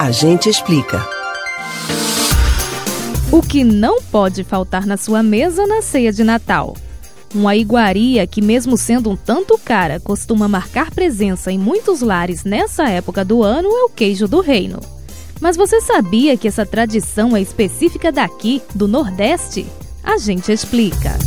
A gente explica. O que não pode faltar na sua mesa na ceia de Natal? Uma iguaria que, mesmo sendo um tanto cara, costuma marcar presença em muitos lares nessa época do ano é o queijo do reino. Mas você sabia que essa tradição é específica daqui, do Nordeste? A gente explica.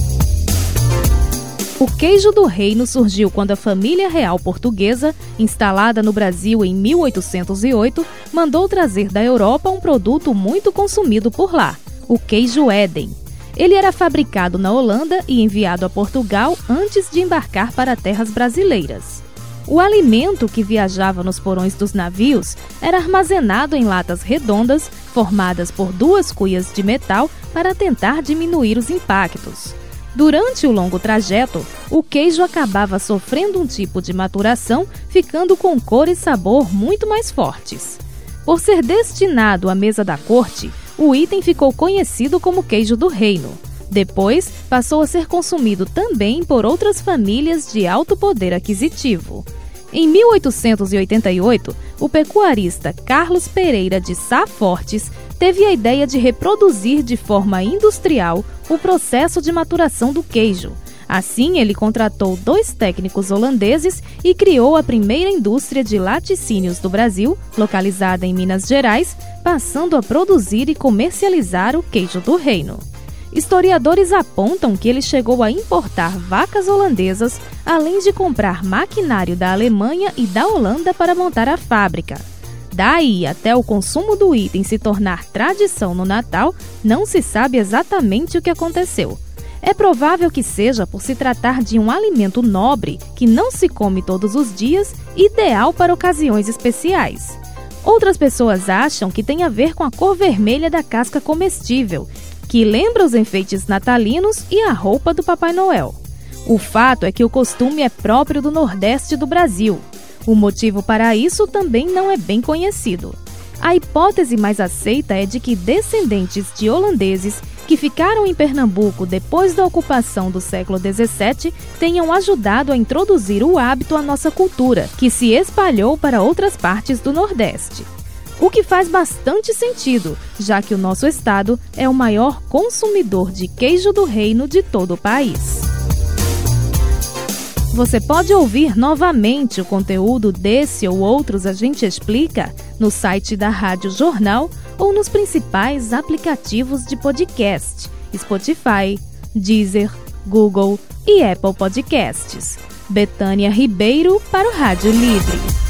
O queijo do reino surgiu quando a família real portuguesa, instalada no Brasil em 1808, mandou trazer da Europa um produto muito consumido por lá, o queijo Éden. Ele era fabricado na Holanda e enviado a Portugal antes de embarcar para terras brasileiras. O alimento que viajava nos porões dos navios era armazenado em latas redondas, formadas por duas cuias de metal para tentar diminuir os impactos. Durante o longo trajeto, o queijo acabava sofrendo um tipo de maturação, ficando com cor e sabor muito mais fortes. Por ser destinado à mesa da corte, o item ficou conhecido como queijo do reino. Depois, passou a ser consumido também por outras famílias de alto poder aquisitivo. Em 1888, o pecuarista Carlos Pereira de Sá Fortes teve a ideia de reproduzir de forma industrial o processo de maturação do queijo. Assim, ele contratou dois técnicos holandeses e criou a primeira indústria de laticínios do Brasil, localizada em Minas Gerais, passando a produzir e comercializar o queijo do reino. Historiadores apontam que ele chegou a importar vacas holandesas, além de comprar maquinário da Alemanha e da Holanda para montar a fábrica. Daí até o consumo do item se tornar tradição no Natal, não se sabe exatamente o que aconteceu. É provável que seja por se tratar de um alimento nobre que não se come todos os dias, ideal para ocasiões especiais. Outras pessoas acham que tem a ver com a cor vermelha da casca comestível, que lembra os enfeites natalinos e a roupa do Papai Noel. O fato é que o costume é próprio do Nordeste do Brasil. O motivo para isso também não é bem conhecido. A hipótese mais aceita é de que descendentes de holandeses que ficaram em Pernambuco depois da ocupação do século XVII tenham ajudado a introduzir o hábito à nossa cultura, que se espalhou para outras partes do Nordeste. O que faz bastante sentido, já que o nosso estado é o maior consumidor de queijo do reino de todo o país. Você pode ouvir novamente o conteúdo desse ou outros A Gente Explica no site da Rádio Jornal ou nos principais aplicativos de podcast: Spotify, Deezer, Google e Apple Podcasts. Betânia Ribeiro para o Rádio Livre.